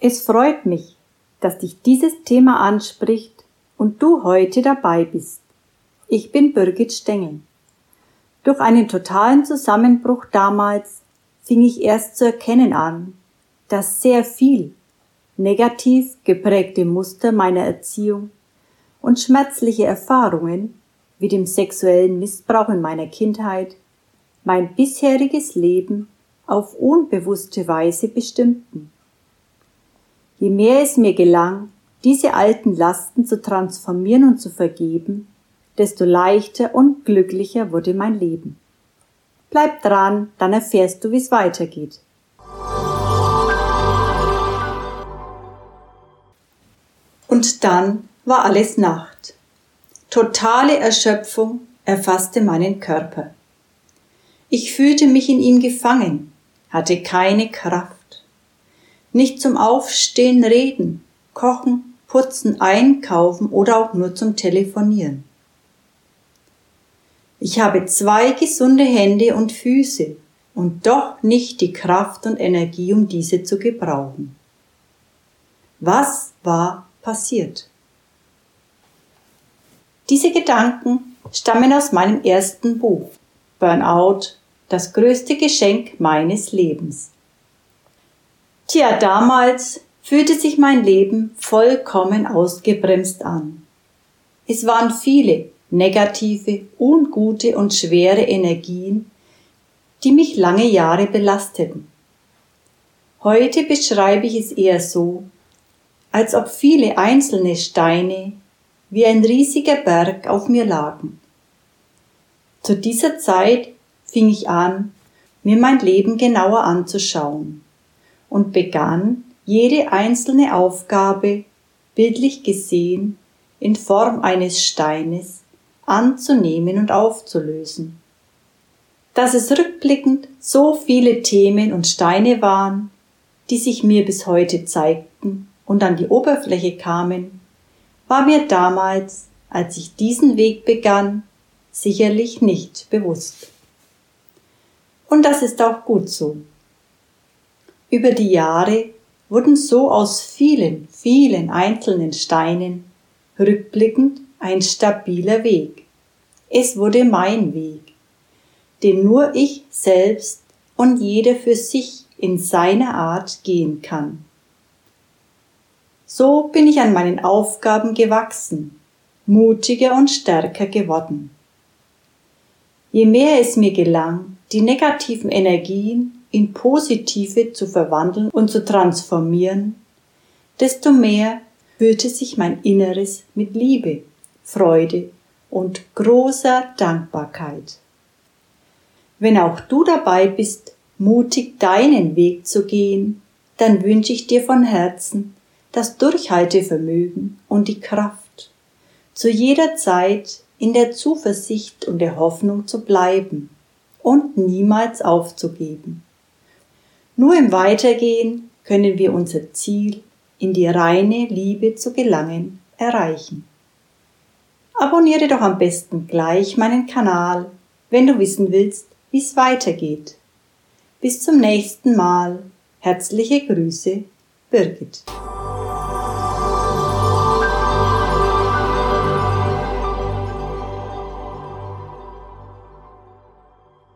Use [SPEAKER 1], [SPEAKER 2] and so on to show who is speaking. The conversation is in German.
[SPEAKER 1] Es freut mich, dass dich dieses Thema anspricht und du heute dabei bist. Ich bin Birgit Stengel. Durch einen totalen Zusammenbruch damals fing ich erst zu erkennen an, dass sehr viel negativ geprägte Muster meiner Erziehung und schmerzliche Erfahrungen wie dem sexuellen Missbrauch in meiner Kindheit mein bisheriges Leben auf unbewusste Weise bestimmten. Je mehr es mir gelang, diese alten Lasten zu transformieren und zu vergeben, desto leichter und glücklicher wurde mein Leben. Bleib dran, dann erfährst du, wie es weitergeht. Und dann war alles Nacht. Totale Erschöpfung erfasste meinen Körper. Ich fühlte mich in ihm gefangen, hatte keine Kraft. Nicht zum Aufstehen, Reden, Kochen, Putzen, Einkaufen oder auch nur zum Telefonieren. Ich habe zwei gesunde Hände und Füße und doch nicht die Kraft und Energie, um diese zu gebrauchen. Was war passiert? Diese Gedanken stammen aus meinem ersten Buch Burnout, das größte Geschenk meines Lebens. Tja, damals fühlte sich mein Leben vollkommen ausgebremst an. Es waren viele negative, ungute und schwere Energien, die mich lange Jahre belasteten. Heute beschreibe ich es eher so, als ob viele einzelne Steine wie ein riesiger Berg auf mir lagen. Zu dieser Zeit fing ich an, mir mein Leben genauer anzuschauen und begann, jede einzelne Aufgabe, bildlich gesehen, in Form eines Steines anzunehmen und aufzulösen. Dass es rückblickend so viele Themen und Steine waren, die sich mir bis heute zeigten und an die Oberfläche kamen, war mir damals, als ich diesen Weg begann, sicherlich nicht bewusst. Und das ist auch gut so. Über die Jahre wurden so aus vielen, vielen einzelnen Steinen rückblickend ein stabiler Weg. Es wurde mein Weg, den nur ich selbst und jeder für sich in seiner Art gehen kann. So bin ich an meinen Aufgaben gewachsen, mutiger und stärker geworden. Je mehr es mir gelang, die negativen Energien in positive zu verwandeln und zu transformieren, desto mehr füllte sich mein Inneres mit Liebe, Freude und großer Dankbarkeit. Wenn auch du dabei bist, mutig deinen Weg zu gehen, dann wünsche ich dir von Herzen das Durchhaltevermögen und die Kraft, zu jeder Zeit in der Zuversicht und der Hoffnung zu bleiben und niemals aufzugeben. Nur im Weitergehen können wir unser Ziel, in die reine Liebe zu gelangen, erreichen. Abonniere doch am besten gleich meinen Kanal, wenn du wissen willst, wie es weitergeht. Bis zum nächsten Mal. Herzliche Grüße, Birgit.